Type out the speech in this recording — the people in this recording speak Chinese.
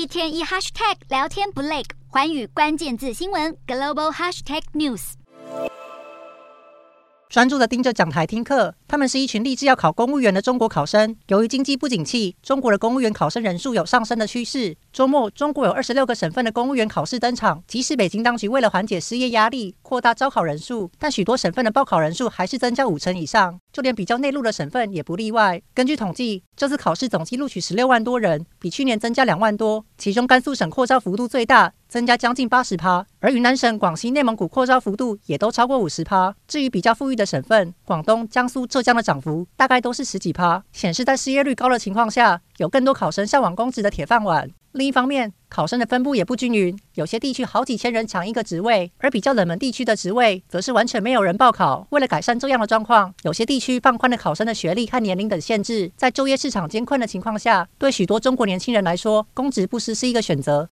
一天一 hashtag 聊天不累，寰宇关键字新闻 global hashtag news。专注的盯着讲台听课，他们是一群立志要考公务员的中国考生。由于经济不景气，中国的公务员考生人数有上升的趋势。周末，中国有二十六个省份的公务员考试登场。即使北京当局为了缓解失业压力，扩大招考人数，但许多省份的报考人数还是增加五成以上。就连比较内陆的省份也不例外。根据统计，这次考试总计录取十六万多人，比去年增加两万多。其中，甘肃省扩招幅度最大。增加将近八十趴，而云南省、广西、内蒙古扩招幅度也都超过五十趴。至于比较富裕的省份，广东、江苏、浙江的涨幅大概都是十几趴，显示在失业率高的情况下，有更多考生向往公职的铁饭碗。另一方面，考生的分布也不均匀，有些地区好几千人抢一个职位，而比较冷门地区的职位则是完全没有人报考。为了改善这样的状况，有些地区放宽了考生的学历和年龄等限制。在就业市场艰困的情况下，对许多中国年轻人来说，公职不失是一个选择。